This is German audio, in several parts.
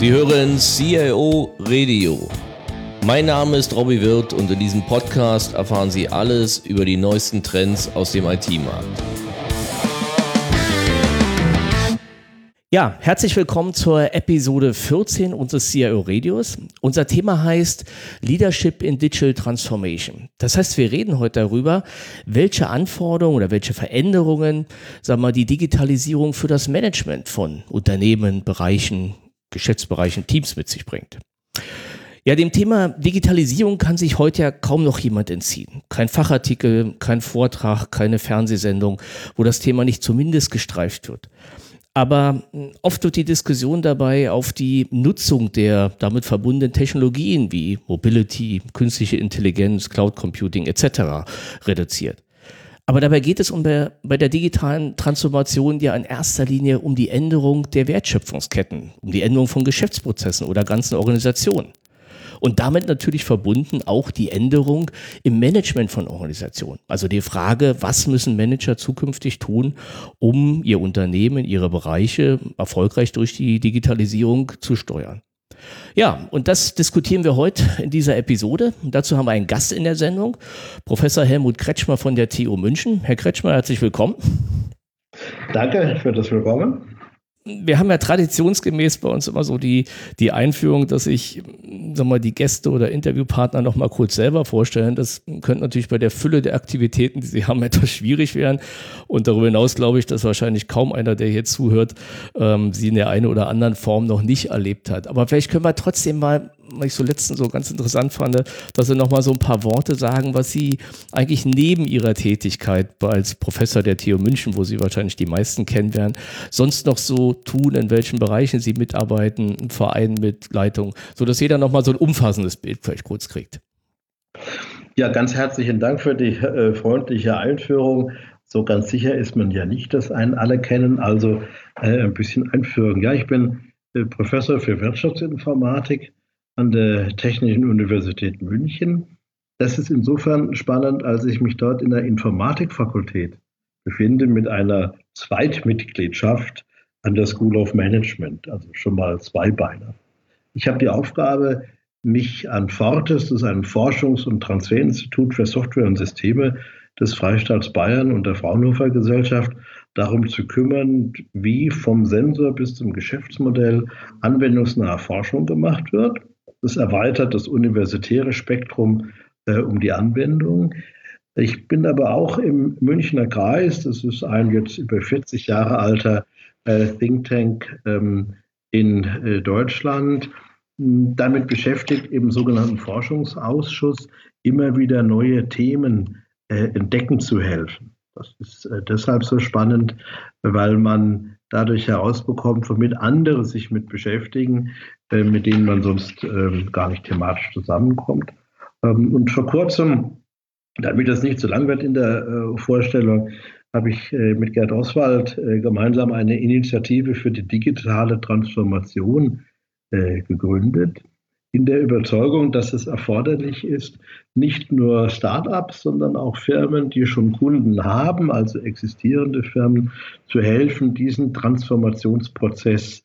Sie hören CIO Radio. Mein Name ist Robbie Wirth und in diesem Podcast erfahren Sie alles über die neuesten Trends aus dem IT-Markt. Ja, herzlich willkommen zur Episode 14 unseres CIO Radios. Unser Thema heißt Leadership in Digital Transformation. Das heißt, wir reden heute darüber, welche Anforderungen oder welche Veränderungen, sagen wir, die Digitalisierung für das Management von Unternehmen, Bereichen, Geschäftsbereichen, Teams mit sich bringt. Ja, dem Thema Digitalisierung kann sich heute ja kaum noch jemand entziehen. Kein Fachartikel, kein Vortrag, keine Fernsehsendung, wo das Thema nicht zumindest gestreift wird. Aber hm, oft wird die Diskussion dabei auf die Nutzung der damit verbundenen Technologien wie Mobility, künstliche Intelligenz, Cloud Computing etc. reduziert. Aber dabei geht es um der, bei der digitalen Transformation ja in erster Linie um die Änderung der Wertschöpfungsketten, um die Änderung von Geschäftsprozessen oder ganzen Organisationen. Und damit natürlich verbunden auch die Änderung im Management von Organisationen. Also die Frage, was müssen Manager zukünftig tun, um ihr Unternehmen, ihre Bereiche erfolgreich durch die Digitalisierung zu steuern. Ja, und das diskutieren wir heute in dieser Episode. Und dazu haben wir einen Gast in der Sendung, Professor Helmut Kretschmer von der TU München. Herr Kretschmer, herzlich willkommen. Danke für das Willkommen wir haben ja traditionsgemäß bei uns immer so die, die Einführung, dass ich, sag mal, die Gäste oder Interviewpartner noch mal kurz selber vorstellen. Das könnte natürlich bei der Fülle der Aktivitäten, die sie haben, etwas schwierig werden. Und darüber hinaus glaube ich, dass wahrscheinlich kaum einer, der hier zuhört, ähm, sie in der einen oder anderen Form noch nicht erlebt hat. Aber vielleicht können wir trotzdem mal was ich so letztens so ganz interessant fand, dass Sie nochmal so ein paar Worte sagen, was Sie eigentlich neben Ihrer Tätigkeit als Professor der TU München, wo Sie wahrscheinlich die meisten kennen werden, sonst noch so tun, in welchen Bereichen Sie mitarbeiten, im Verein mit Leitung, sodass jeder nochmal so ein umfassendes Bild vielleicht kurz kriegt. Ja, ganz herzlichen Dank für die äh, freundliche Einführung. So ganz sicher ist man ja nicht, dass einen alle kennen. Also äh, ein bisschen Einführung. Ja, ich bin äh, Professor für Wirtschaftsinformatik an der Technischen Universität München. Das ist insofern spannend, als ich mich dort in der Informatikfakultät befinde mit einer Zweitmitgliedschaft an der School of Management, also schon mal zwei Beine. Ich habe die Aufgabe, mich an Fortes, das ist ein Forschungs- und Transferinstitut für Software und Systeme des Freistaats Bayern und der Fraunhofer Gesellschaft, darum zu kümmern, wie vom Sensor bis zum Geschäftsmodell anwendungsnahe Forschung gemacht wird. Das erweitert das universitäre Spektrum äh, um die Anwendung. Ich bin aber auch im Münchner Kreis, das ist ein jetzt über 40 Jahre alter äh, Think Tank ähm, in äh, Deutschland, damit beschäftigt, im sogenannten Forschungsausschuss immer wieder neue Themen äh, entdecken zu helfen. Das ist äh, deshalb so spannend, weil man dadurch herausbekommt, womit andere sich mit beschäftigen, äh, mit denen man sonst äh, gar nicht thematisch zusammenkommt. Ähm, und vor kurzem, damit das nicht zu lang wird in der äh, Vorstellung, habe ich äh, mit Gerd Oswald gemeinsam eine Initiative für die digitale Transformation gegründet in der Überzeugung, dass es erforderlich ist, nicht nur Start-ups, sondern auch Firmen, die schon Kunden haben, also existierende Firmen, zu helfen, diesen Transformationsprozess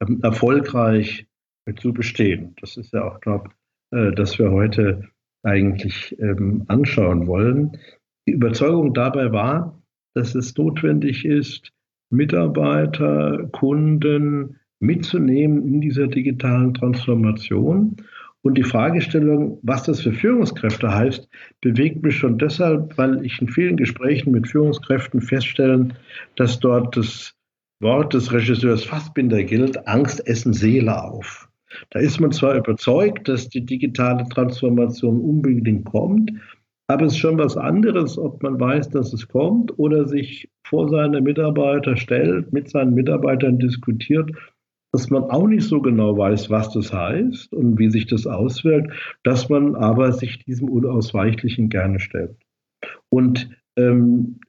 ähm, erfolgreich zu bestehen. Das ist ja auch, glaube äh, das wir heute eigentlich ähm, anschauen wollen. Die Überzeugung dabei war, dass es notwendig ist, Mitarbeiter, Kunden, mitzunehmen in dieser digitalen Transformation. Und die Fragestellung, was das für Führungskräfte heißt, bewegt mich schon deshalb, weil ich in vielen Gesprächen mit Führungskräften feststelle, dass dort das Wort des Regisseurs Fassbinder gilt, Angst essen Seele auf. Da ist man zwar überzeugt, dass die digitale Transformation unbedingt kommt, aber es ist schon was anderes, ob man weiß, dass es kommt oder sich vor seine Mitarbeiter stellt, mit seinen Mitarbeitern diskutiert dass man auch nicht so genau weiß, was das heißt und wie sich das auswirkt, dass man aber sich diesem Unausweichlichen gerne stellt. Und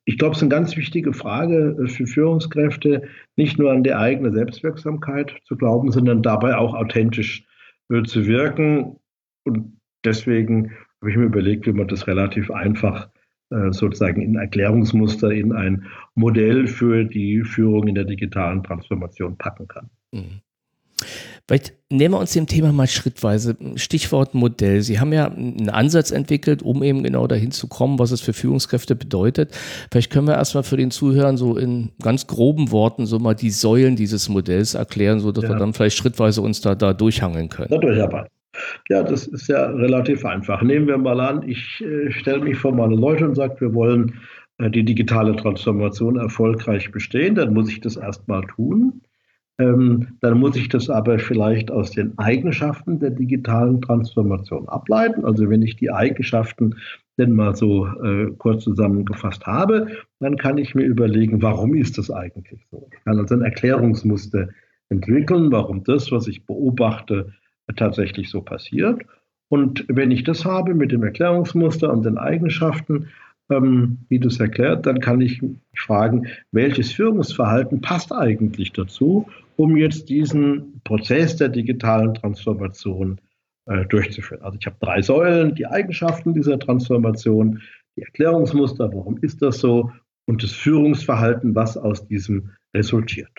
ich glaube, es ist eine ganz wichtige Frage äh, für Führungskräfte, nicht nur an die eigene Selbstwirksamkeit zu glauben, sondern dabei auch authentisch äh, zu wirken. Und deswegen habe ich mir überlegt, wie man das relativ einfach äh, sozusagen in Erklärungsmuster, in ein Modell für die Führung in der digitalen Transformation packen kann. Mhm. Vielleicht nehmen wir uns dem Thema mal schrittweise. Stichwort Modell. Sie haben ja einen Ansatz entwickelt, um eben genau dahin zu kommen, was es für Führungskräfte bedeutet. Vielleicht können wir erstmal für den Zuhörern so in ganz groben Worten so mal die Säulen dieses Modells erklären, sodass ja. wir dann vielleicht schrittweise uns da, da durchhangeln können. Natürlich, aber. Ja, das ist ja relativ einfach. Nehmen wir mal an, ich äh, stelle mich vor meine Leute und sage, wir wollen äh, die digitale Transformation erfolgreich bestehen, dann muss ich das erstmal tun. Ähm, dann muss ich das aber vielleicht aus den Eigenschaften der digitalen Transformation ableiten. Also wenn ich die Eigenschaften denn mal so äh, kurz zusammengefasst habe, dann kann ich mir überlegen, warum ist das eigentlich so? Ich kann also ein Erklärungsmuster entwickeln, warum das, was ich beobachte, tatsächlich so passiert. Und wenn ich das habe mit dem Erklärungsmuster und den Eigenschaften, ähm, wie das erklärt, dann kann ich fragen, welches Führungsverhalten passt eigentlich dazu, um jetzt diesen Prozess der digitalen Transformation äh, durchzuführen. Also ich habe drei Säulen, die Eigenschaften dieser Transformation, die Erklärungsmuster, warum ist das so, und das Führungsverhalten, was aus diesem resultiert.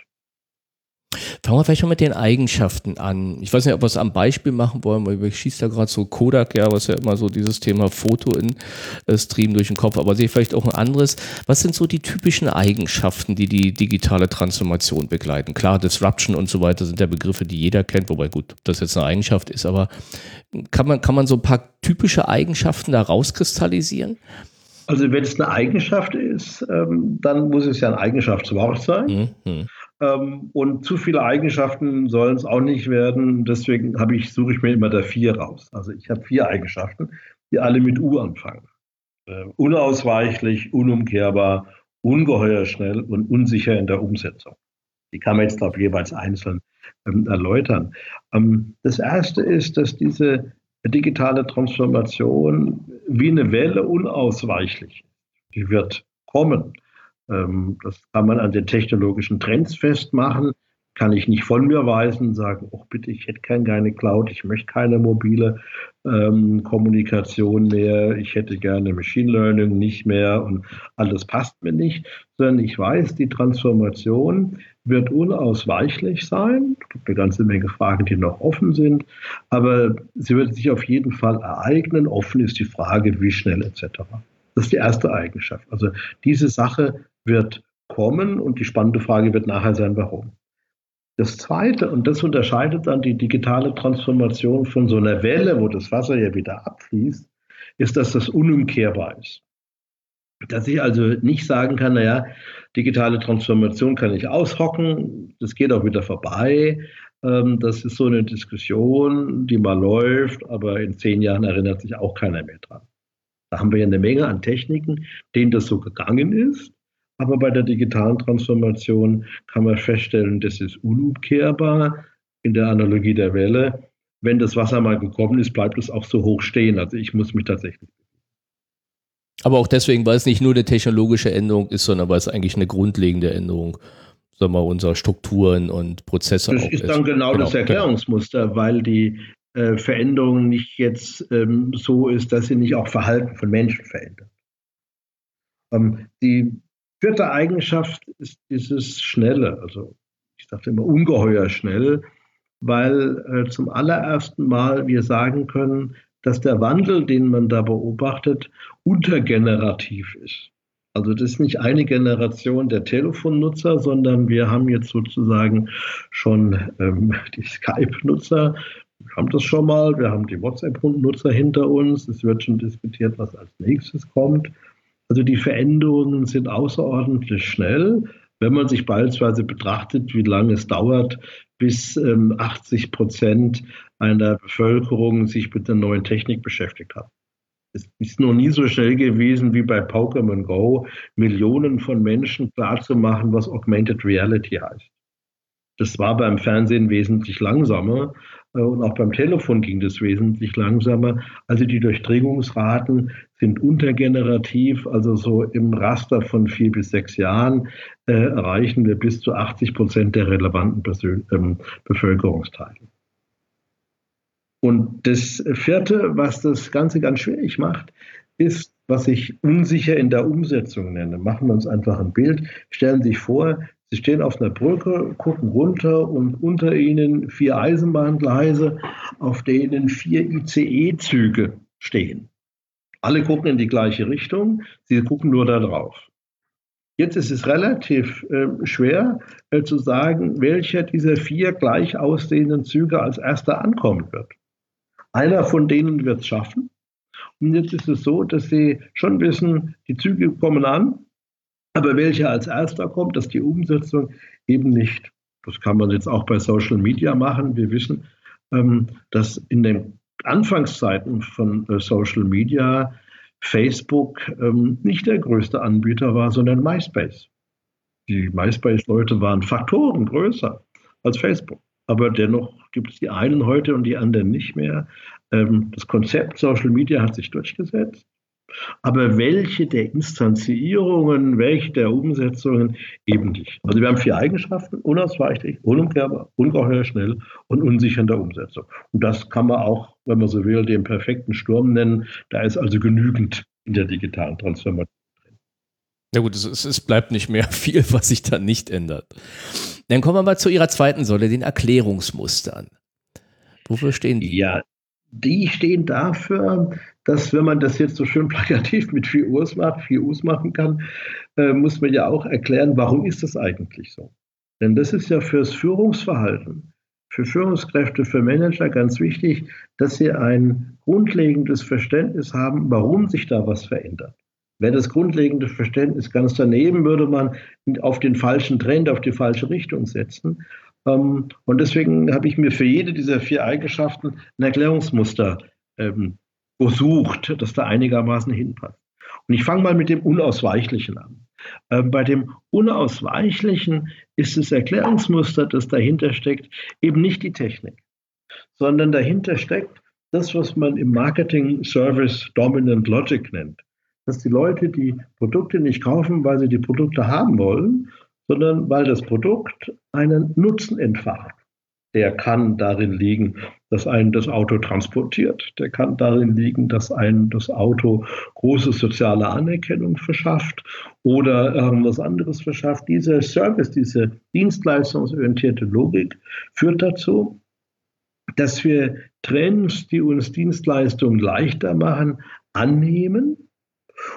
Fangen wir vielleicht mal mit den Eigenschaften an. Ich weiß nicht, ob wir es am Beispiel machen wollen, weil ich schieße da gerade so Kodak, ja, was ja immer so dieses Thema Foto in äh, Stream durch den Kopf, aber sehe vielleicht auch ein anderes. Was sind so die typischen Eigenschaften, die die digitale Transformation begleiten? Klar, Disruption und so weiter sind ja Begriffe, die jeder kennt, wobei gut, das jetzt eine Eigenschaft ist, aber kann man, kann man so ein paar typische Eigenschaften da rauskristallisieren? Also wenn es eine Eigenschaft ist, ähm, dann muss es ja ein Eigenschaftswort sein. Mhm. Ähm, und zu viele Eigenschaften sollen es auch nicht werden. Deswegen ich, suche ich mir immer da vier raus. Also ich habe vier Eigenschaften, die alle mit U anfangen. Äh, unausweichlich, unumkehrbar, ungeheuer schnell und unsicher in der Umsetzung. Die kann man jetzt auf jeweils einzeln ähm, erläutern. Ähm, das erste ist, dass diese digitale Transformation wie eine Welle unausweichlich ist. Die wird kommen. Ähm, das kann man an den technologischen Trends festmachen. Kann ich nicht von mir weisen, sagen, oh bitte, ich hätte keine Cloud, ich möchte keine mobile ähm, Kommunikation mehr, ich hätte gerne Machine Learning nicht mehr und alles passt mir nicht, sondern ich weiß, die Transformation wird unausweichlich sein. Es gibt eine ganze Menge Fragen, die noch offen sind, aber sie wird sich auf jeden Fall ereignen. Offen ist die Frage, wie schnell etc. Das ist die erste Eigenschaft. Also diese Sache wird kommen und die spannende Frage wird nachher sein, warum. Das Zweite, und das unterscheidet dann die digitale Transformation von so einer Welle, wo das Wasser ja wieder abfließt, ist, dass das unumkehrbar ist. Dass ich also nicht sagen kann, naja, digitale Transformation kann ich aushocken, das geht auch wieder vorbei. Ähm, das ist so eine Diskussion, die mal läuft, aber in zehn Jahren erinnert sich auch keiner mehr dran. Da haben wir ja eine Menge an Techniken, denen das so gegangen ist. Aber bei der digitalen Transformation kann man feststellen, das ist unumkehrbar in der Analogie der Welle. Wenn das Wasser mal gekommen ist, bleibt es auch so hoch stehen. Also ich muss mich tatsächlich. Aber auch deswegen, weil es nicht nur eine technologische Änderung ist, sondern weil es eigentlich eine grundlegende Änderung sagen wir, unserer Strukturen und Prozesse das ist. Das ist dann genau, genau das Erklärungsmuster, weil die äh, Veränderung nicht jetzt ähm, so ist, dass sie nicht auch Verhalten von Menschen verändert. Ähm, die vierte Eigenschaft ist dieses Schnelle, also ich sagte immer ungeheuer schnell, weil äh, zum allerersten Mal wir sagen können, dass der Wandel, den man da beobachtet, untergenerativ ist. Also das ist nicht eine Generation der Telefonnutzer, sondern wir haben jetzt sozusagen schon ähm, die Skype-Nutzer. Wir haben das schon mal, wir haben die WhatsApp-Nutzer hinter uns. Es wird schon diskutiert, was als nächstes kommt. Also die Veränderungen sind außerordentlich schnell. Wenn man sich beispielsweise betrachtet, wie lange es dauert, bis ähm, 80 Prozent einer Bevölkerung sich mit der neuen Technik beschäftigt hat. Es ist noch nie so schnell gewesen wie bei Pokémon Go, Millionen von Menschen klarzumachen, was Augmented Reality heißt. Das war beim Fernsehen wesentlich langsamer. Äh, und auch beim Telefon ging das wesentlich langsamer. Also die Durchdringungsraten sind untergenerativ, also so im Raster von vier bis sechs Jahren äh, erreichen wir bis zu 80 Prozent der relevanten Persön ähm, Bevölkerungsteile. Und das vierte, was das Ganze ganz schwierig macht, ist, was ich unsicher in der Umsetzung nenne. Machen wir uns einfach ein Bild. Stellen Sie sich vor, Sie stehen auf einer Brücke, gucken runter und unter ihnen vier Eisenbahngleise, auf denen vier ICE-Züge stehen. Alle gucken in die gleiche Richtung, sie gucken nur da drauf. Jetzt ist es relativ äh, schwer äh, zu sagen, welcher dieser vier gleich aussehenden Züge als erster ankommen wird. Einer von denen wird es schaffen. Und jetzt ist es so, dass Sie schon wissen, die Züge kommen an, aber welcher als erster kommt, dass die Umsetzung eben nicht. Das kann man jetzt auch bei Social Media machen. Wir wissen, ähm, dass in den Anfangszeiten von äh, Social Media Facebook ähm, nicht der größte Anbieter war, sondern MySpace. Die MySpace-Leute waren Faktoren größer als Facebook. Aber dennoch gibt es die einen heute und die anderen nicht mehr. Ähm, das Konzept Social Media hat sich durchgesetzt. Aber welche der Instanzierungen, welche der Umsetzungen eben nicht. Also wir haben vier Eigenschaften, unausweichlich, unumkehrbar, ungeheuer schnell und unsicher in der Umsetzung. Und das kann man auch, wenn man so will, den perfekten Sturm nennen. Da ist also genügend in der digitalen Transformation. Na gut, es, es, bleibt nicht mehr viel, was sich da nicht ändert. Dann kommen wir mal zu Ihrer zweiten Säule, den Erklärungsmustern. Wofür stehen die? Ja, die stehen dafür, dass wenn man das jetzt so schön plakativ mit vier U's macht, vier U's machen kann, äh, muss man ja auch erklären, warum ist das eigentlich so? Denn das ist ja fürs Führungsverhalten, für Führungskräfte, für Manager ganz wichtig, dass sie ein grundlegendes Verständnis haben, warum sich da was verändert. Wäre das grundlegende Verständnis ganz daneben, würde man auf den falschen Trend, auf die falsche Richtung setzen. Ähm, und deswegen habe ich mir für jede dieser vier Eigenschaften ein Erklärungsmuster ähm, gesucht, das da einigermaßen hinpasst. Und ich fange mal mit dem Unausweichlichen an. Ähm, bei dem Unausweichlichen ist das Erklärungsmuster, das dahinter steckt, eben nicht die Technik, sondern dahinter steckt das, was man im Marketing Service Dominant Logic nennt. Dass die Leute die Produkte nicht kaufen, weil sie die Produkte haben wollen, sondern weil das Produkt einen Nutzen entfacht. Der kann darin liegen, dass einen das Auto transportiert. Der kann darin liegen, dass einen das Auto große soziale Anerkennung verschafft oder ähm, was anderes verschafft. Dieser Service, diese dienstleistungsorientierte Logik führt dazu, dass wir Trends, die uns Dienstleistungen leichter machen, annehmen.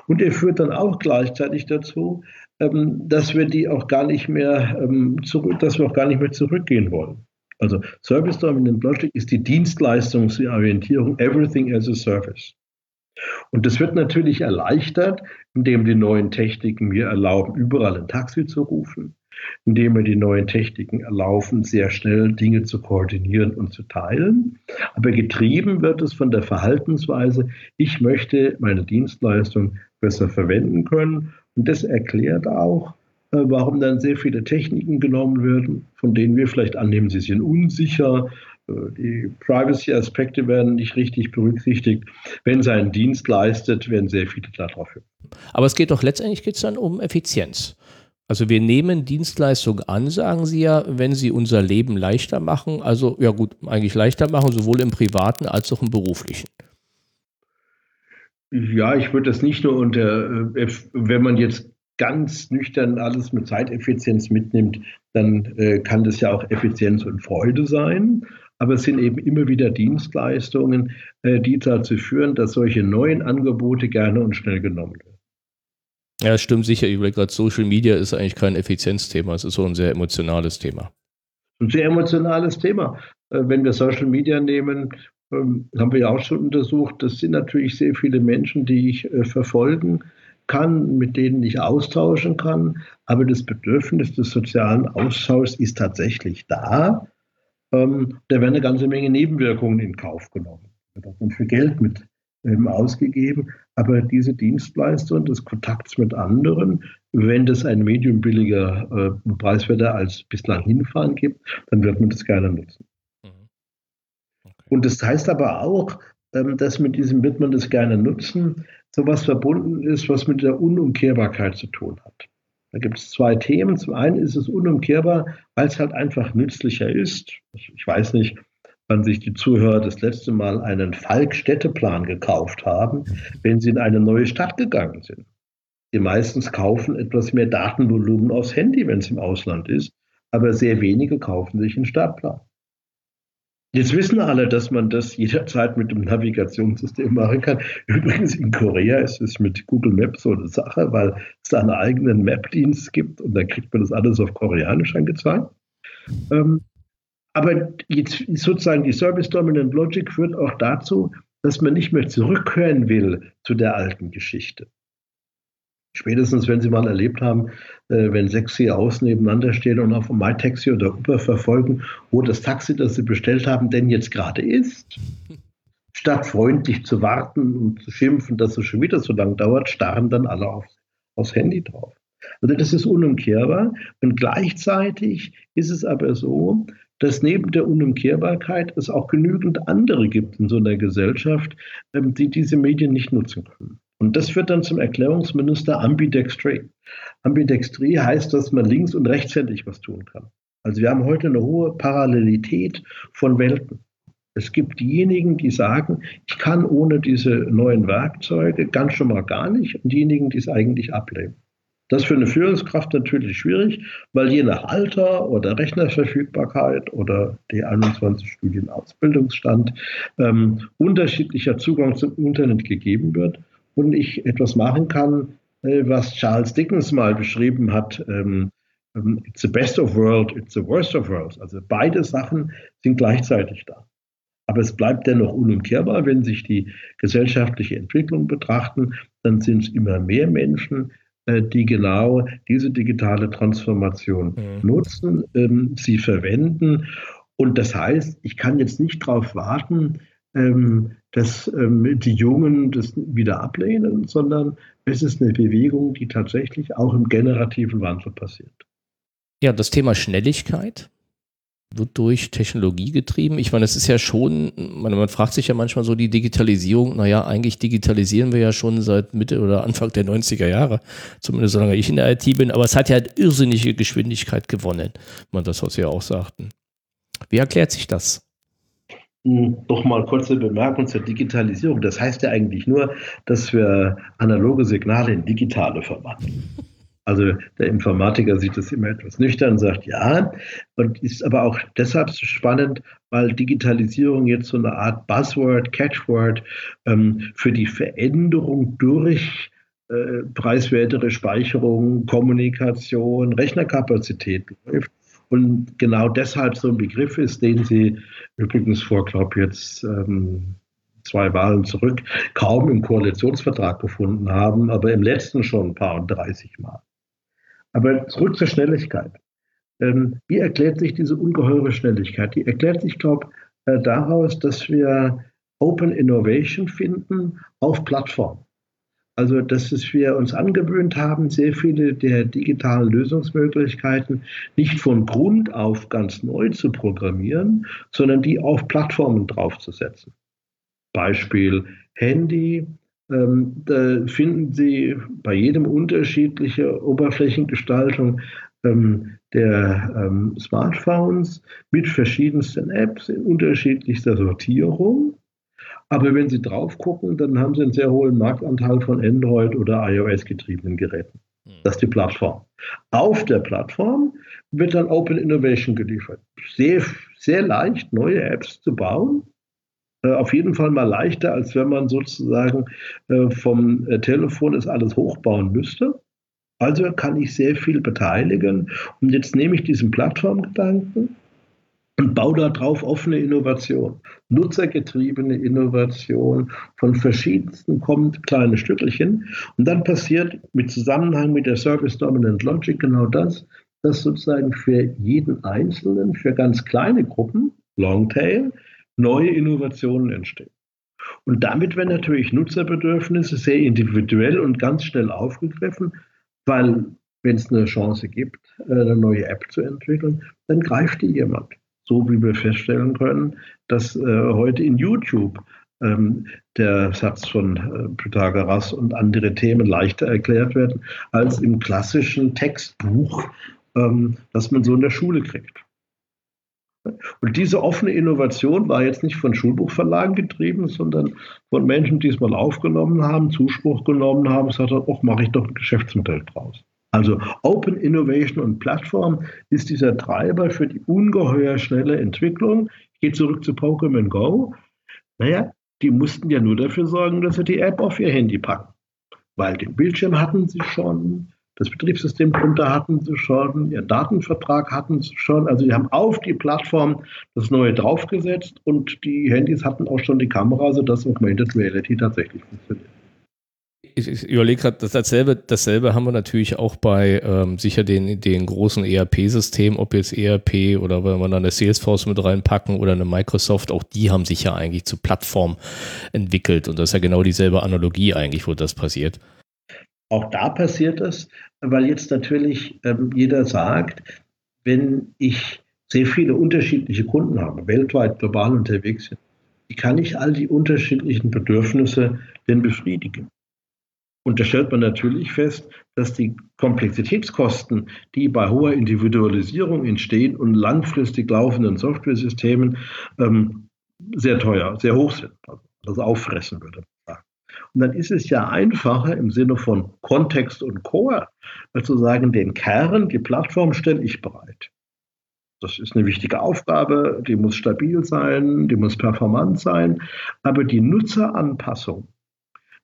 Und er führt dann auch gleichzeitig dazu, ähm, dass wir die auch gar nicht mehr ähm, dass wir auch gar nicht mehr zurückgehen wollen. Also Service Dominant Logic ist die Dienstleistungsorientierung, Everything as a Service. Und das wird natürlich erleichtert, indem die neuen Techniken mir erlauben, überall ein Taxi zu rufen, indem mir die neuen Techniken erlauben, sehr schnell Dinge zu koordinieren und zu teilen. Aber getrieben wird es von der Verhaltensweise, ich möchte meine Dienstleistung besser verwenden können und das erklärt auch, warum dann sehr viele Techniken genommen werden, von denen wir vielleicht annehmen, sie sind unsicher, äh, die Privacy-Aspekte werden nicht richtig berücksichtigt. Wenn es einen Dienst leistet, werden sehr viele darauf hören. Aber es geht doch letztendlich geht's dann um Effizienz. Also wir nehmen Dienstleistungen an, sagen Sie ja, wenn sie unser Leben leichter machen. Also ja gut, eigentlich leichter machen, sowohl im privaten als auch im beruflichen. Ja, ich würde das nicht nur unter, äh, wenn man jetzt ganz nüchtern alles mit Zeiteffizienz mitnimmt, dann äh, kann das ja auch Effizienz und Freude sein. Aber es sind eben immer wieder Dienstleistungen, äh, die dazu führen, dass solche neuen Angebote gerne und schnell genommen werden. Ja, stimmt sicher. Ich überlege gerade, Social Media ist eigentlich kein Effizienzthema. Es ist so ein sehr emotionales Thema. Ein sehr emotionales Thema. Wenn wir Social Media nehmen, ähm, haben wir ja auch schon untersucht, das sind natürlich sehr viele Menschen, die ich äh, verfolgen kann, mit denen ich austauschen kann. Aber das Bedürfnis des sozialen Austauschs ist tatsächlich da. Ähm, da werden eine ganze Menge Nebenwirkungen in Kauf genommen. Da wird auch viel Geld mit ähm, ausgegeben. Aber diese Dienstleistung des Kontakts mit anderen, wenn das ein Medium billiger, äh, preiswerter als bislang hinfahren gibt, dann wird man das gerne nutzen. Und das heißt aber auch, dass mit diesem wird man das gerne nutzen, sowas verbunden ist, was mit der Unumkehrbarkeit zu tun hat. Da gibt es zwei Themen. Zum einen ist es unumkehrbar, weil es halt einfach nützlicher ist. Ich weiß nicht, wann sich die Zuhörer das letzte Mal einen Falk-Städteplan gekauft haben, wenn sie in eine neue Stadt gegangen sind. Die meistens kaufen etwas mehr Datenvolumen aufs Handy, wenn es im Ausland ist, aber sehr wenige kaufen sich einen Startplan. Jetzt wissen alle, dass man das jederzeit mit dem Navigationssystem machen kann. Übrigens in Korea ist es mit Google Maps so eine Sache, weil es da einen eigenen Map-Dienst gibt und dann kriegt man das alles auf Koreanisch angezeigt. Ähm, aber jetzt sozusagen die Service Dominant Logic führt auch dazu, dass man nicht mehr zurückhören will zu der alten Geschichte. Spätestens, wenn Sie mal erlebt haben, äh, wenn sechs CEOs nebeneinander stehen und auf MyTaxi oder Uber verfolgen, wo das Taxi, das Sie bestellt haben, denn jetzt gerade ist. Statt freundlich zu warten und zu schimpfen, dass es schon wieder so lang dauert, starren dann alle auf, aufs Handy drauf. Also das ist unumkehrbar. Und gleichzeitig ist es aber so, dass neben der Unumkehrbarkeit es auch genügend andere gibt in so einer Gesellschaft, ähm, die diese Medien nicht nutzen können. Und das wird dann zum Erklärungsminister Ambidextrie. Ambidextrie heißt, dass man links- und rechtshändig was tun kann. Also wir haben heute eine hohe Parallelität von Welten. Es gibt diejenigen, die sagen, ich kann ohne diese neuen Werkzeuge ganz schon mal gar nicht, und diejenigen, die es eigentlich ablehnen. Das ist für eine Führungskraft natürlich schwierig, weil je nach Alter oder Rechnerverfügbarkeit oder D21 Studienausbildungsstand ähm, unterschiedlicher Zugang zum Internet gegeben wird und ich etwas machen kann, äh, was Charles Dickens mal beschrieben hat. Ähm, ähm, it's the best of world, it's the worst of worlds. Also beide Sachen sind gleichzeitig da. Aber es bleibt dennoch unumkehrbar, wenn sich die gesellschaftliche Entwicklung betrachten, dann sind es immer mehr Menschen, äh, die genau diese digitale Transformation mhm. nutzen, ähm, sie verwenden. Und das heißt, ich kann jetzt nicht darauf warten, dass ähm, die Jungen das wieder ablehnen, sondern es ist eine Bewegung, die tatsächlich auch im generativen Wandel passiert. Ja, das Thema Schnelligkeit wird durch Technologie getrieben. Ich meine, es ist ja schon, man, man, fragt sich ja manchmal so die Digitalisierung, naja, eigentlich digitalisieren wir ja schon seit Mitte oder Anfang der 90er Jahre, zumindest solange ich in der IT bin, aber es hat ja irrsinnige Geschwindigkeit gewonnen, man das, was Sie auch sagten. Wie erklärt sich das? Noch mal kurze Bemerkung zur Digitalisierung. Das heißt ja eigentlich nur, dass wir analoge Signale in digitale verwandeln. Also der Informatiker sieht das immer etwas nüchtern und sagt ja, und ist aber auch deshalb so spannend, weil Digitalisierung jetzt so eine Art Buzzword, Catchword ähm, für die Veränderung durch äh, preiswertere Speicherung, Kommunikation, Rechnerkapazität läuft und genau deshalb so ein Begriff ist, den Sie übrigens vor, glaube ich, jetzt ähm, zwei Wahlen zurück kaum im Koalitionsvertrag gefunden haben, aber im letzten schon ein paar und 30 Mal. Aber zurück zur Schnelligkeit. Ähm, wie erklärt sich diese ungeheure Schnelligkeit? Die erklärt sich, glaube ich, äh, daraus, dass wir Open Innovation finden auf Plattformen. Also, dass wir uns angewöhnt haben, sehr viele der digitalen Lösungsmöglichkeiten nicht von Grund auf ganz neu zu programmieren, sondern die auf Plattformen draufzusetzen. Beispiel Handy. Ähm, da finden Sie bei jedem unterschiedliche Oberflächengestaltung ähm, der ähm, Smartphones mit verschiedensten Apps in unterschiedlichster Sortierung. Aber wenn Sie drauf gucken, dann haben Sie einen sehr hohen Marktanteil von Android- oder iOS-getriebenen Geräten. Hm. Das ist die Plattform. Auf der Plattform wird dann Open Innovation geliefert. Sehr, sehr leicht, neue Apps zu bauen. Äh, auf jeden Fall mal leichter, als wenn man sozusagen äh, vom äh, Telefon es alles hochbauen müsste. Also kann ich sehr viel beteiligen. Und jetzt nehme ich diesen Plattformgedanken und baue darauf offene Innovation, nutzergetriebene Innovation von verschiedensten kommt kleine Stückelchen und dann passiert mit Zusammenhang mit der Service Dominant Logic genau das, dass sozusagen für jeden Einzelnen, für ganz kleine Gruppen, Longtail, neue Innovationen entstehen. Und damit werden natürlich Nutzerbedürfnisse sehr individuell und ganz schnell aufgegriffen, weil wenn es eine Chance gibt, eine neue App zu entwickeln, dann greift die jemand so wie wir feststellen können, dass äh, heute in YouTube ähm, der Satz von äh, Pythagoras und andere Themen leichter erklärt werden als im klassischen Textbuch, ähm, das man so in der Schule kriegt. Und diese offene Innovation war jetzt nicht von Schulbuchverlagen getrieben, sondern von Menschen, die es mal aufgenommen haben, Zuspruch genommen haben, gesagt haben, ach, mache ich doch ein Geschäftsmodell draus. Also Open Innovation und Plattform ist dieser Treiber für die ungeheuer schnelle Entwicklung. Ich gehe zurück zu Pokémon Go. Naja, die mussten ja nur dafür sorgen, dass sie die App auf ihr Handy packen. Weil den Bildschirm hatten sie schon, das Betriebssystem drunter hatten sie schon, ihren Datenvertrag hatten sie schon. Also die haben auf die Plattform das Neue draufgesetzt und die Handys hatten auch schon die Kamera, sodass Augmented Reality tatsächlich funktioniert ich, ich überlege gerade, dasselbe, dasselbe haben wir natürlich auch bei ähm, sicher den, den großen ERP-Systemen, ob jetzt ERP oder wenn wir dann eine Salesforce mit reinpacken oder eine Microsoft, auch die haben sich ja eigentlich zu Plattform entwickelt und das ist ja genau dieselbe Analogie eigentlich, wo das passiert. Auch da passiert es, weil jetzt natürlich ähm, jeder sagt, wenn ich sehr viele unterschiedliche Kunden habe, weltweit global unterwegs sind, wie kann ich all die unterschiedlichen Bedürfnisse denn befriedigen? Und da stellt man natürlich fest, dass die Komplexitätskosten, die bei hoher Individualisierung entstehen und langfristig laufenden Softwaresystemen ähm, sehr teuer, sehr hoch sind. Also das auffressen würde. Und dann ist es ja einfacher im Sinne von Kontext und Core, zu sagen, den Kern, die Plattform stelle ich bereit. Das ist eine wichtige Aufgabe, die muss stabil sein, die muss performant sein, aber die Nutzeranpassung,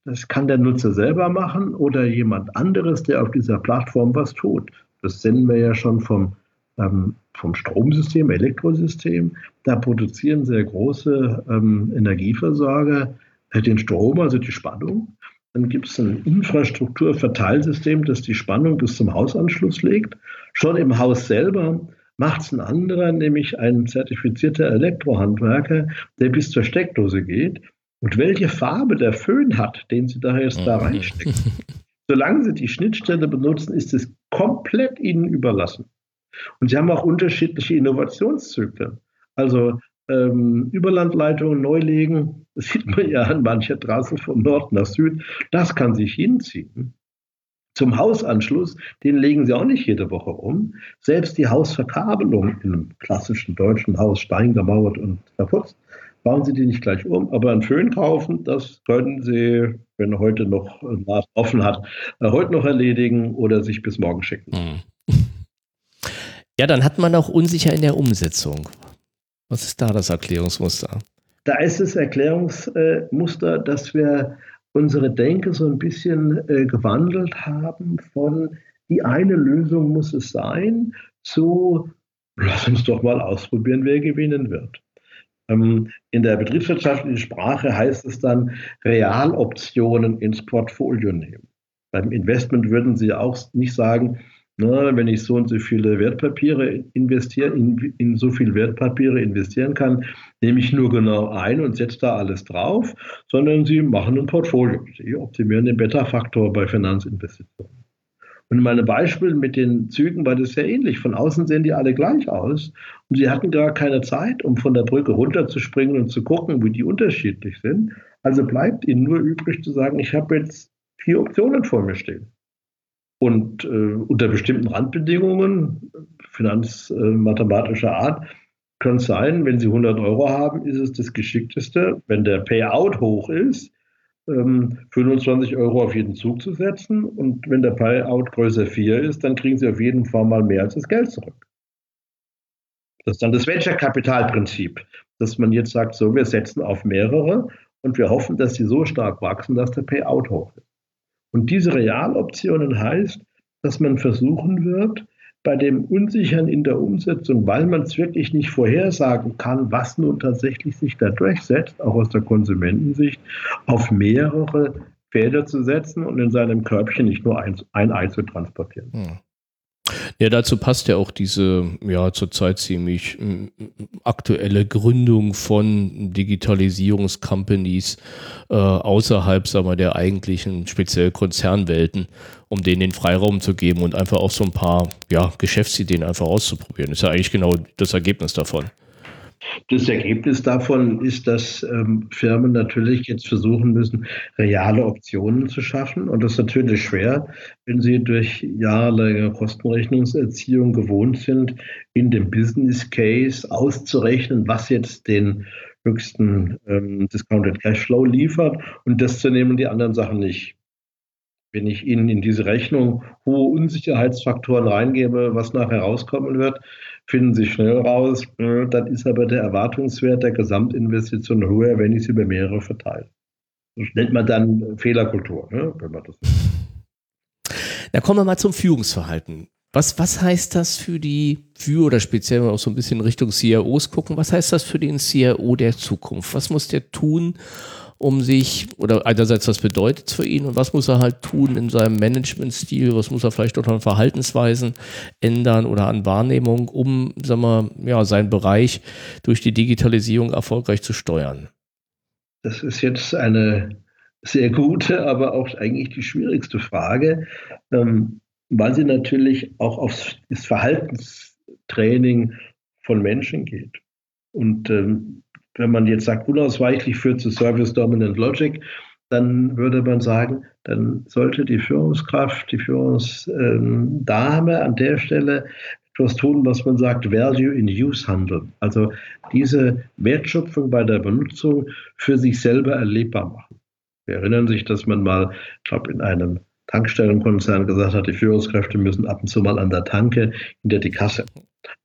das kann der Nutzer selber machen oder jemand anderes, der auf dieser Plattform was tut. Das senden wir ja schon vom, ähm, vom Stromsystem, Elektrosystem. Da produzieren sehr große ähm, Energieversorger äh, den Strom, also die Spannung. Dann gibt es ein Infrastrukturverteilsystem, das die Spannung bis zum Hausanschluss legt. Schon im Haus selber macht es ein anderer, nämlich ein zertifizierter Elektrohandwerker, der bis zur Steckdose geht und welche Farbe der Föhn hat, den Sie da jetzt da mhm. reinstecken. Solange Sie die Schnittstelle benutzen, ist es komplett Ihnen überlassen. Und Sie haben auch unterschiedliche Innovationszyklen. Also ähm, Überlandleitungen neu legen, das sieht man ja an mancher Trasse von Nord nach Süd, das kann sich hinziehen. Zum Hausanschluss, den legen Sie auch nicht jede Woche um. Selbst die Hausverkabelung in einem klassischen deutschen Haus, steingemauert und verputzt, bauen Sie die nicht gleich um, aber einen Föhn kaufen, das können Sie, wenn heute noch Maß offen hat, äh, heute noch erledigen oder sich bis morgen schicken. Mhm. Ja, dann hat man auch unsicher in der Umsetzung. Was ist da das Erklärungsmuster? Da ist das Erklärungsmuster, dass wir unsere Denke so ein bisschen äh, gewandelt haben von die eine Lösung muss es sein zu lass uns doch mal ausprobieren, wer gewinnen wird. Ähm, in der betriebswirtschaftlichen Sprache heißt es dann Realoptionen ins Portfolio nehmen. Beim Investment würden Sie auch nicht sagen, na, wenn ich so und so viele Wertpapiere investieren, in, in, so viele Wertpapiere investieren kann, nehme ich nur genau ein und setze da alles drauf, sondern Sie machen ein Portfolio. Sie optimieren den Beta-Faktor bei Finanzinvestitionen. Und in meinem Beispiel mit den Zügen war das sehr ähnlich. Von außen sehen die alle gleich aus. Und sie hatten gar keine Zeit, um von der Brücke runterzuspringen und zu gucken, wie die unterschiedlich sind. Also bleibt ihnen nur übrig zu sagen, ich habe jetzt vier Optionen vor mir stehen. Und äh, unter bestimmten Randbedingungen, finanzmathematischer äh, Art, kann es sein, wenn Sie 100 Euro haben, ist es das Geschickteste, wenn der Payout hoch ist, 25 ähm, Euro auf jeden Zug zu setzen. Und wenn der Payout größer 4 ist, dann kriegen Sie auf jeden Fall mal mehr als das Geld zurück. Das ist dann das Venture-Kapital-Prinzip, dass man jetzt sagt, so, wir setzen auf mehrere und wir hoffen, dass sie so stark wachsen, dass der Payout hoch ist. Und diese Realoptionen heißt, dass man versuchen wird, bei dem Unsichern in der Umsetzung, weil man es wirklich nicht vorhersagen kann, was nun tatsächlich sich da durchsetzt, auch aus der Konsumentensicht, auf mehrere Felder zu setzen und in seinem Körbchen nicht nur ein, ein Ei zu transportieren. Hm. Ja, dazu passt ja auch diese ja zurzeit ziemlich äh, aktuelle Gründung von Digitalisierungscompanies äh, außerhalb, sagen wir, der eigentlichen speziell Konzernwelten, um denen den Freiraum zu geben und einfach auch so ein paar ja, Geschäftsideen einfach auszuprobieren. Ist ja eigentlich genau das Ergebnis davon. Das Ergebnis davon ist, dass ähm, Firmen natürlich jetzt versuchen müssen, reale Optionen zu schaffen. Und das ist natürlich schwer, wenn sie durch jahrelange Kostenrechnungserziehung gewohnt sind, in dem Business Case auszurechnen, was jetzt den höchsten ähm, Discounted Cashflow liefert und das zu nehmen, die anderen Sachen nicht. Wenn ich Ihnen in diese Rechnung hohe Unsicherheitsfaktoren reingebe, was nachher rauskommen wird, finden Sie schnell raus, äh, dann ist aber der Erwartungswert der Gesamtinvestition höher, wenn ich sie über mehrere verteile. Das nennt man dann Fehlerkultur, ne, wenn man das. Da kommen wir mal zum Führungsverhalten. Was, was heißt das für die, für oder speziell auch so ein bisschen Richtung CIOs gucken, was heißt das für den CIO der Zukunft? Was muss der tun, um sich, oder einerseits, was bedeutet es für ihn und was muss er halt tun in seinem Managementstil, was muss er vielleicht auch an Verhaltensweisen ändern oder an Wahrnehmung, um, sagen wir, ja, seinen Bereich durch die Digitalisierung erfolgreich zu steuern? Das ist jetzt eine sehr gute, aber auch eigentlich die schwierigste Frage, ähm, weil sie natürlich auch auf das Verhaltenstraining von Menschen geht. Und ähm, wenn man jetzt sagt, unausweichlich führt zu Service Dominant Logic, dann würde man sagen, dann sollte die Führungskraft, die Führungsdame an der Stelle etwas tun, was man sagt, Value in Use handeln. Also diese Wertschöpfung bei der Benutzung für sich selber erlebbar machen. Wir erinnern sich, dass man mal, ich glaube, in einem Tankstellenkonzern gesagt hat, die Führungskräfte müssen ab und zu mal an der Tanke hinter die Kasse.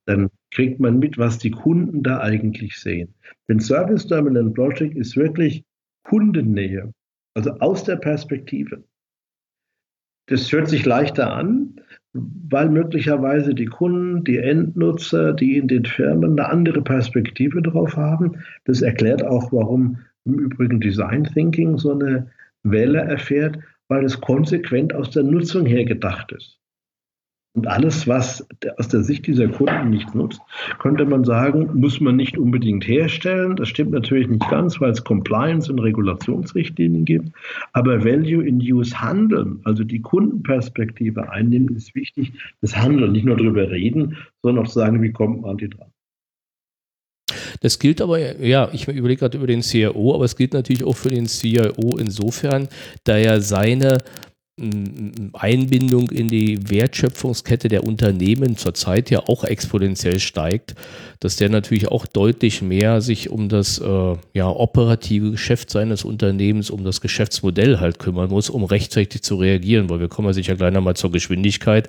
Dann kriegt man mit, was die Kunden da eigentlich sehen. Denn Service Dominant Logic ist wirklich Kundennähe, also aus der Perspektive. Das hört sich leichter an, weil möglicherweise die Kunden, die Endnutzer, die in den Firmen eine andere Perspektive drauf haben. Das erklärt auch, warum im Übrigen Design Thinking so eine Welle erfährt, weil es konsequent aus der Nutzung her gedacht ist. Und alles, was aus der Sicht dieser Kunden nicht nutzt, könnte man sagen, muss man nicht unbedingt herstellen. Das stimmt natürlich nicht ganz, weil es Compliance und Regulationsrichtlinien gibt. Aber Value in Use handeln, also die Kundenperspektive einnehmen, ist wichtig. Das Handeln, nicht nur darüber reden, sondern auch sagen, wie kommt man an die dran. Das gilt aber, ja, ich überlege gerade über den CIO, aber es gilt natürlich auch für den CIO insofern, da er seine Einbindung in die Wertschöpfungskette der Unternehmen zurzeit ja auch exponentiell steigt, dass der natürlich auch deutlich mehr sich um das äh, ja, operative Geschäft seines Unternehmens, um das Geschäftsmodell halt kümmern muss, um rechtzeitig zu reagieren, weil wir kommen ja sicher gleich nochmal zur Geschwindigkeit.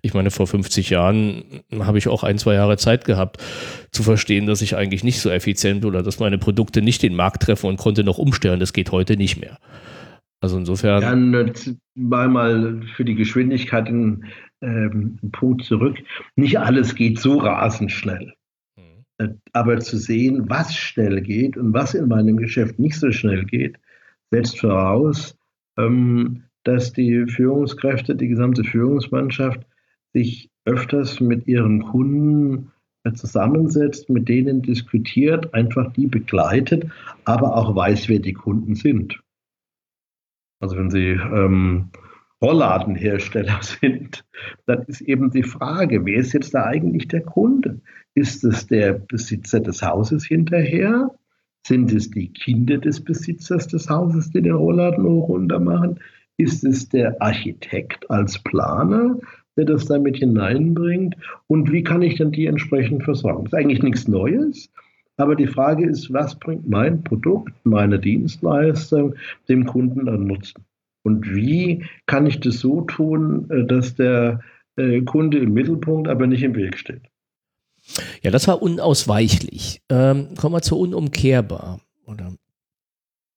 Ich meine, vor 50 Jahren habe ich auch ein, zwei Jahre Zeit gehabt zu verstehen, dass ich eigentlich nicht so effizient oder dass meine Produkte nicht den Markt treffen und konnte noch umstellen. Das geht heute nicht mehr. Also insofern. Dann mal, mal für die Geschwindigkeit einen, ähm, einen Punkt zurück. Nicht alles geht so rasend schnell. Mhm. Äh, aber zu sehen, was schnell geht und was in meinem Geschäft nicht so schnell geht, setzt voraus, ähm, dass die Führungskräfte, die gesamte Führungsmannschaft sich öfters mit ihren Kunden äh, zusammensetzt, mit denen diskutiert, einfach die begleitet, aber auch weiß, wer die Kunden sind. Also wenn Sie ähm, Rollladenhersteller sind, dann ist eben die Frage, wer ist jetzt da eigentlich der Kunde? Ist es der Besitzer des Hauses hinterher? Sind es die Kinder des Besitzers des Hauses, die den Rollladen hoch runter machen? Ist es der Architekt als Planer, der das damit hineinbringt? Und wie kann ich dann die entsprechend versorgen? Das ist eigentlich nichts Neues. Aber die Frage ist, was bringt mein Produkt, meine Dienstleistung dem Kunden an Nutzen? Und wie kann ich das so tun, äh, dass der äh, Kunde im Mittelpunkt, aber nicht im Weg steht? Ja, das war unausweichlich. Ähm, kommen wir zu unumkehrbar. Oder?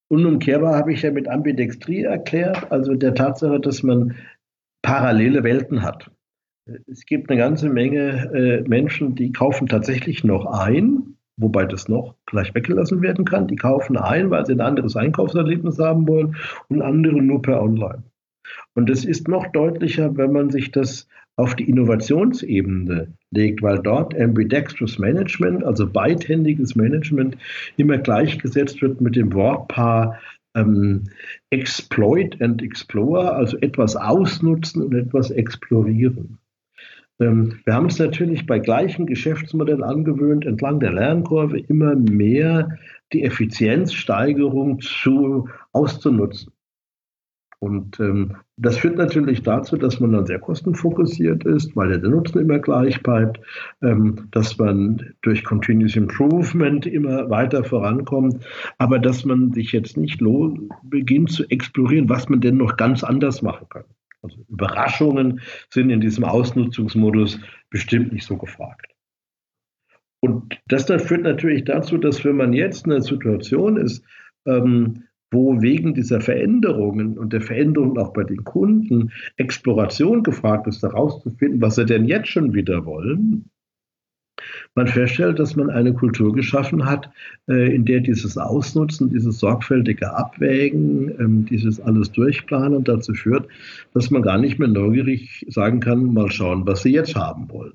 Unumkehrbar habe ich ja mit Ambidextrie erklärt, also der Tatsache, dass man parallele Welten hat. Es gibt eine ganze Menge äh, Menschen, die kaufen tatsächlich noch ein, wobei das noch gleich weggelassen werden kann. Die kaufen ein, weil sie ein anderes Einkaufserlebnis haben wollen und andere nur per Online. Und das ist noch deutlicher, wenn man sich das auf die Innovationsebene legt, weil dort ambidextrous Management, also beidhändiges Management, immer gleichgesetzt wird mit dem Wortpaar ähm, Exploit and Explore, also etwas ausnutzen und etwas explorieren. Ähm, wir haben uns natürlich bei gleichem Geschäftsmodell angewöhnt, entlang der Lernkurve immer mehr die Effizienzsteigerung zu, auszunutzen. Und ähm, das führt natürlich dazu, dass man dann sehr kostenfokussiert ist, weil der Nutzen immer gleich bleibt, ähm, dass man durch Continuous Improvement immer weiter vorankommt, aber dass man sich jetzt nicht beginnt zu explorieren, was man denn noch ganz anders machen kann. Also Überraschungen sind in diesem Ausnutzungsmodus bestimmt nicht so gefragt. Und das führt natürlich dazu, dass wenn man jetzt in einer Situation ist, ähm, wo wegen dieser Veränderungen und der Veränderung auch bei den Kunden Exploration gefragt ist, herauszufinden, was sie denn jetzt schon wieder wollen, man feststellt, dass man eine Kultur geschaffen hat, äh, in der dieses Ausnutzen, dieses sorgfältige Abwägen, ähm, dieses alles Durchplanen dazu führt, dass man gar nicht mehr neugierig sagen kann, mal schauen, was sie jetzt haben wollen.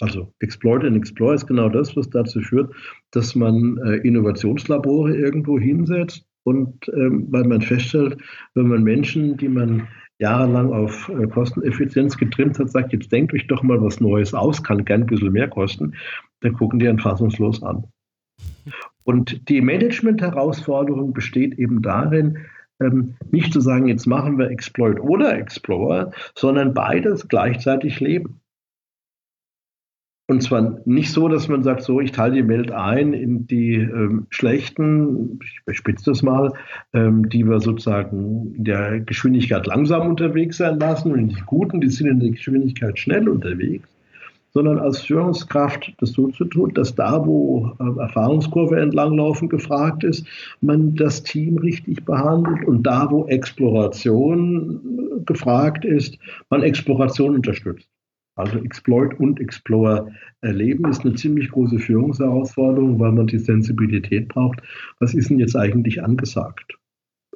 Also Exploit and Explore ist genau das, was dazu führt, dass man äh, Innovationslabore irgendwo hinsetzt, und ähm, weil man feststellt, wenn man Menschen, die man jahrelang auf äh, Kosteneffizienz getrimmt hat, sagt, jetzt denkt euch doch mal was Neues aus, kann gern ein bisschen mehr kosten, dann gucken die einen fassungslos an. Und die Management-Herausforderung besteht eben darin, ähm, nicht zu sagen, jetzt machen wir Exploit oder Explorer, sondern beides gleichzeitig leben. Und zwar nicht so, dass man sagt, so, ich teile die Welt ein in die ähm, schlechten, ich überspitze das mal, ähm, die wir sozusagen in der Geschwindigkeit langsam unterwegs sein lassen und in die guten, die sind in der Geschwindigkeit schnell unterwegs, sondern als Führungskraft das so zu tun, dass da, wo äh, Erfahrungskurve entlanglaufen gefragt ist, man das Team richtig behandelt und da, wo Exploration gefragt ist, man Exploration unterstützt. Also Exploit und Explorer erleben ist eine ziemlich große Führungsherausforderung, weil man die Sensibilität braucht. Was ist denn jetzt eigentlich angesagt?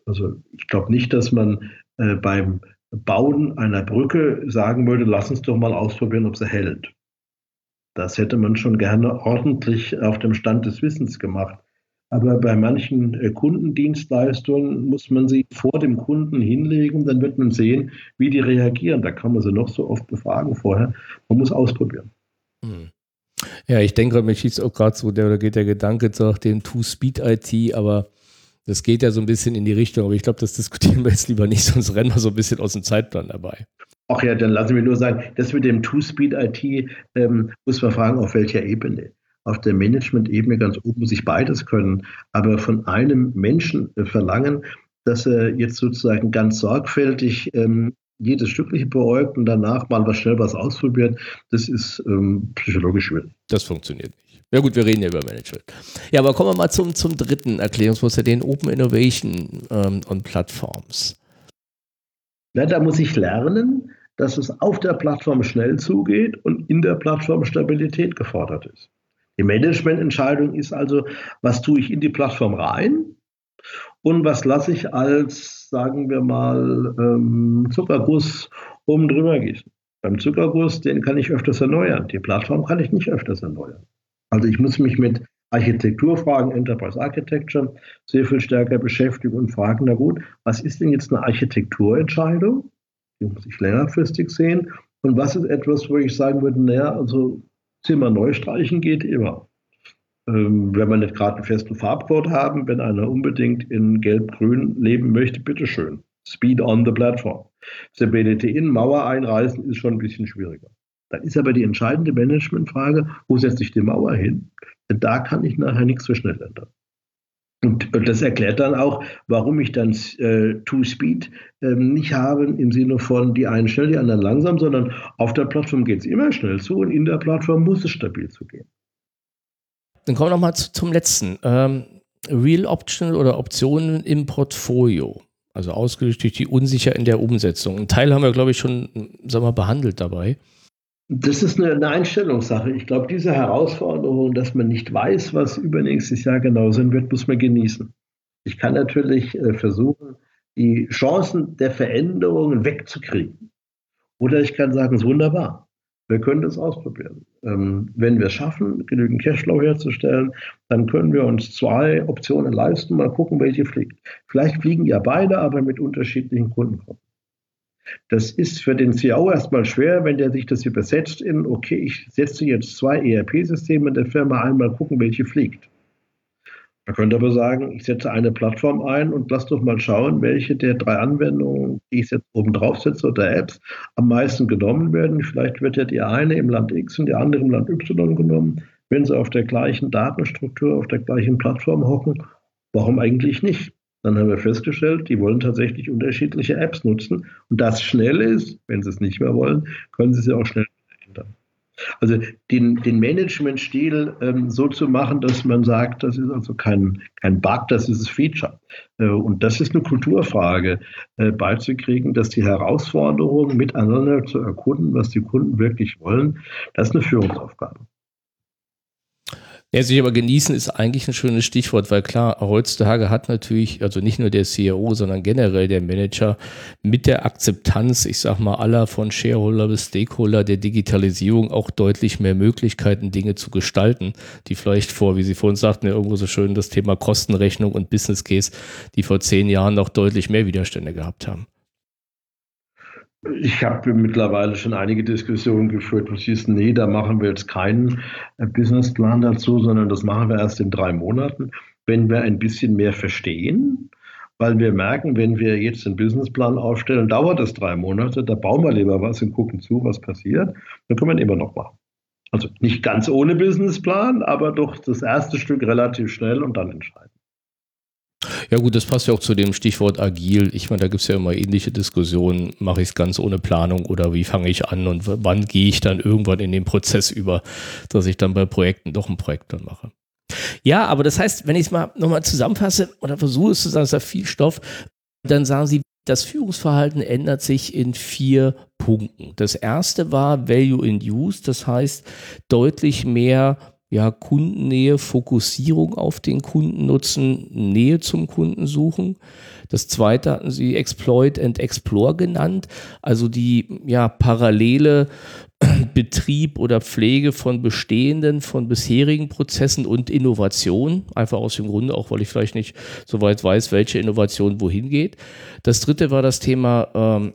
Also ich glaube nicht, dass man äh, beim Bauen einer Brücke sagen würde, lass uns doch mal ausprobieren, ob sie hält. Das hätte man schon gerne ordentlich auf dem Stand des Wissens gemacht. Aber bei manchen äh, Kundendienstleistungen muss man sie vor dem Kunden hinlegen, dann wird man sehen, wie die reagieren. Da kann man sie noch so oft befragen vorher. Man muss ausprobieren. Hm. Ja, ich denke, mir schießt auch gerade so, da geht der Gedanke nach dem Two-Speed-IT, aber das geht ja so ein bisschen in die Richtung. Aber ich glaube, das diskutieren wir jetzt lieber nicht, sonst rennen wir so ein bisschen aus dem Zeitplan dabei. Ach ja, dann lassen wir nur sagen, das mit dem Two-Speed-IT ähm, muss man fragen, auf welcher Ebene auf der Management-Ebene ganz oben muss ich beides können. Aber von einem Menschen äh, verlangen, dass er jetzt sozusagen ganz sorgfältig ähm, jedes Stückliche beäugt und danach mal was schnell was ausprobiert, das ist ähm, psychologisch schwierig. Das funktioniert nicht. Ja gut, wir reden ja über Management. Ja, aber kommen wir mal zum, zum dritten Erklärungsmuster, den Open Innovation ähm, und Plattforms. Na, da muss ich lernen, dass es auf der Plattform schnell zugeht und in der Plattform Stabilität gefordert ist. Die Managemententscheidung ist also, was tue ich in die Plattform rein und was lasse ich als, sagen wir mal, ähm, Zuckerguss oben drüber gießen. Beim Zuckerguss, den kann ich öfters erneuern. Die Plattform kann ich nicht öfters erneuern. Also ich muss mich mit Architekturfragen, Enterprise Architecture, sehr viel stärker beschäftigen und fragen, na gut, was ist denn jetzt eine Architekturentscheidung? Die muss ich längerfristig sehen. Und was ist etwas, wo ich sagen würde, naja, also Zimmer neu streichen geht immer. Ähm, wenn wir nicht gerade einen festen Farbcode haben, wenn einer unbedingt in Gelb-Grün leben möchte, bitteschön. Speed on the platform. Stability in, Mauer einreißen ist schon ein bisschen schwieriger. Dann ist aber die entscheidende Managementfrage, wo setze ich die Mauer hin? Denn da kann ich nachher nichts so schnell ändern. Und, das erklärt dann auch, warum ich dann äh, Two-Speed äh, nicht habe im Sinne von die einen schnell, die anderen langsam, sondern auf der Plattform geht es immer schnell zu und in der Plattform muss es stabil zugehen. Dann kommen wir nochmal zu, zum letzten. Ähm, Real Optional oder Optionen im Portfolio. Also ausgelöst durch die Unsicher in der Umsetzung. Ein Teil haben wir, glaube ich, schon sagen wir, behandelt dabei. Das ist eine, Einstellungssache. Ich glaube, diese Herausforderung, dass man nicht weiß, was übernächstes Jahr genau sein wird, muss man genießen. Ich kann natürlich äh, versuchen, die Chancen der Veränderungen wegzukriegen. Oder ich kann sagen, es ist wunderbar. Wir können das ausprobieren. Ähm, wenn wir es schaffen, genügend Cashflow herzustellen, dann können wir uns zwei Optionen leisten, mal gucken, welche fliegt. Vielleicht fliegen ja beide, aber mit unterschiedlichen Kundenkonten. Das ist für den CIO erstmal schwer, wenn der sich das übersetzt in, okay, ich setze jetzt zwei ERP-Systeme in der Firma ein, mal gucken, welche fliegt. Man könnte aber sagen, ich setze eine Plattform ein und lass doch mal schauen, welche der drei Anwendungen, die ich jetzt oben drauf setze oder Apps, am meisten genommen werden. Vielleicht wird ja die eine im Land X und die andere im Land Y genommen, wenn sie auf der gleichen Datenstruktur, auf der gleichen Plattform hocken. Warum eigentlich nicht? Dann haben wir festgestellt, die wollen tatsächlich unterschiedliche Apps nutzen. Und das schnell ist, wenn sie es nicht mehr wollen, können sie sie auch schnell ändern. Also den, den Management-Stil ähm, so zu machen, dass man sagt, das ist also kein, kein Bug, das ist ein Feature. Äh, und das ist eine Kulturfrage, äh, beizukriegen, dass die Herausforderungen miteinander zu erkunden, was die Kunden wirklich wollen, das ist eine Führungsaufgabe. Ja, sich aber genießen ist eigentlich ein schönes Stichwort, weil klar, heutzutage hat natürlich, also nicht nur der CEO, sondern generell der Manager mit der Akzeptanz, ich sag mal, aller von Shareholder bis Stakeholder der Digitalisierung auch deutlich mehr Möglichkeiten, Dinge zu gestalten, die vielleicht vor, wie Sie vorhin sagten, ja irgendwo so schön das Thema Kostenrechnung und Business Case, die vor zehn Jahren noch deutlich mehr Widerstände gehabt haben. Ich habe mittlerweile schon einige Diskussionen geführt, wo es hieß, nee, da machen wir jetzt keinen äh, Businessplan dazu, sondern das machen wir erst in drei Monaten, wenn wir ein bisschen mehr verstehen. Weil wir merken, wenn wir jetzt einen Businessplan aufstellen, dauert das drei Monate, da bauen wir lieber was und gucken zu, was passiert. Dann können wir ihn immer noch machen. Also nicht ganz ohne Businessplan, aber doch das erste Stück relativ schnell und dann entscheiden. Ja gut, das passt ja auch zu dem Stichwort agil. Ich meine, da gibt es ja immer ähnliche Diskussionen. Mache ich es ganz ohne Planung oder wie fange ich an und wann gehe ich dann irgendwann in den Prozess über, dass ich dann bei Projekten doch ein Projekt dann mache. Ja, aber das heißt, wenn ich es mal nochmal zusammenfasse oder versuche es zu sagen, es ist viel Stoff, dann sagen Sie, das Führungsverhalten ändert sich in vier Punkten. Das erste war Value in Use, das heißt deutlich mehr ja, Kundennähe, Fokussierung auf den Kundennutzen, Nähe zum Kunden suchen. Das zweite hatten sie Exploit and Explore genannt, also die ja, parallele Betrieb oder Pflege von bestehenden, von bisherigen Prozessen und Innovation. Einfach aus dem Grunde, auch weil ich vielleicht nicht so weit weiß, welche Innovation wohin geht. Das dritte war das Thema ähm,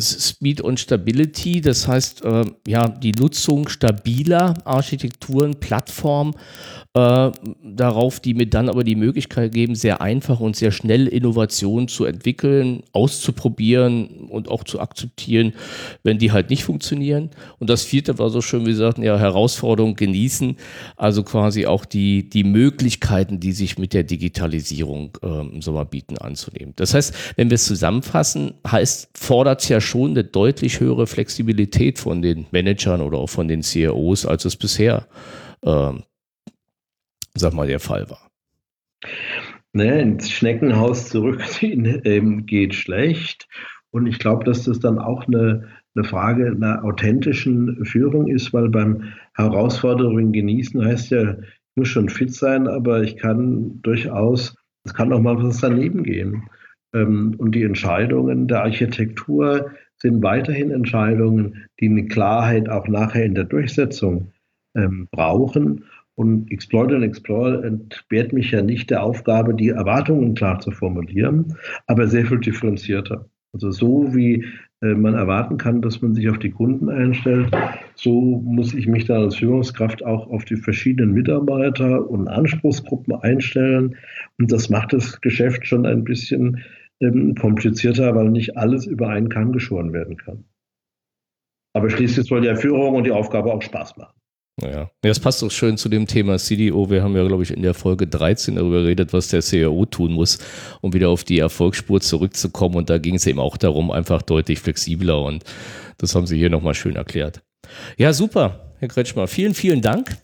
Speed und Stability, das heißt äh, ja die Nutzung stabiler Architekturen, Plattformen äh, darauf, die mir dann aber die Möglichkeit geben, sehr einfach und sehr schnell Innovationen zu entwickeln, auszuprobieren und auch zu akzeptieren, wenn die halt nicht funktionieren. Und das vierte war so schön, wie gesagt, ja, Herausforderung genießen, also quasi auch die, die Möglichkeiten, die sich mit der Digitalisierung äh, im Sommer bieten, anzunehmen. Das heißt, wenn wir es zusammenfassen, heißt, fordert ja schon eine deutlich höhere Flexibilität von den Managern oder auch von den CEOs, als es bisher äh, sag mal, der Fall war. Ne, ins Schneckenhaus zurückziehen ähm, geht schlecht. Und ich glaube, dass das dann auch eine, eine Frage einer authentischen Führung ist, weil beim Herausforderungen genießen heißt ja, ich muss schon fit sein, aber ich kann durchaus, es kann auch mal was daneben gehen. Ähm, und die Entscheidungen der Architektur sind weiterhin Entscheidungen, die eine Klarheit auch nachher in der Durchsetzung ähm, brauchen. Und Exploit and Explore entbehrt mich ja nicht der Aufgabe, die Erwartungen klar zu formulieren, aber sehr viel differenzierter. Also so wie äh, man erwarten kann, dass man sich auf die Kunden einstellt, so muss ich mich dann als Führungskraft auch auf die verschiedenen Mitarbeiter und Anspruchsgruppen einstellen. Und das macht das Geschäft schon ein bisschen ähm, komplizierter, weil nicht alles über einen Kamm geschoren werden kann. Aber schließlich soll ja Führung und die Aufgabe auch Spaß machen. Ja, das passt doch schön zu dem Thema CDO. Wir haben ja, glaube ich, in der Folge 13 darüber geredet, was der CEO tun muss, um wieder auf die Erfolgsspur zurückzukommen. Und da ging es eben auch darum, einfach deutlich flexibler. Und das haben Sie hier nochmal schön erklärt. Ja, super, Herr Kretschmer. Vielen, vielen Dank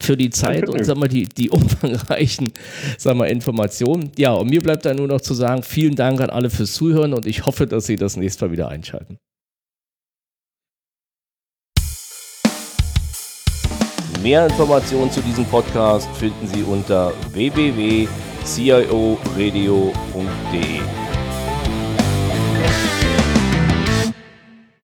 für die Zeit und sag mal, die, die umfangreichen sag mal, Informationen. Ja, und mir bleibt da nur noch zu sagen, vielen Dank an alle fürs Zuhören und ich hoffe, dass Sie das nächste Mal wieder einschalten. Mehr Informationen zu diesem Podcast finden Sie unter www.cioradio.de.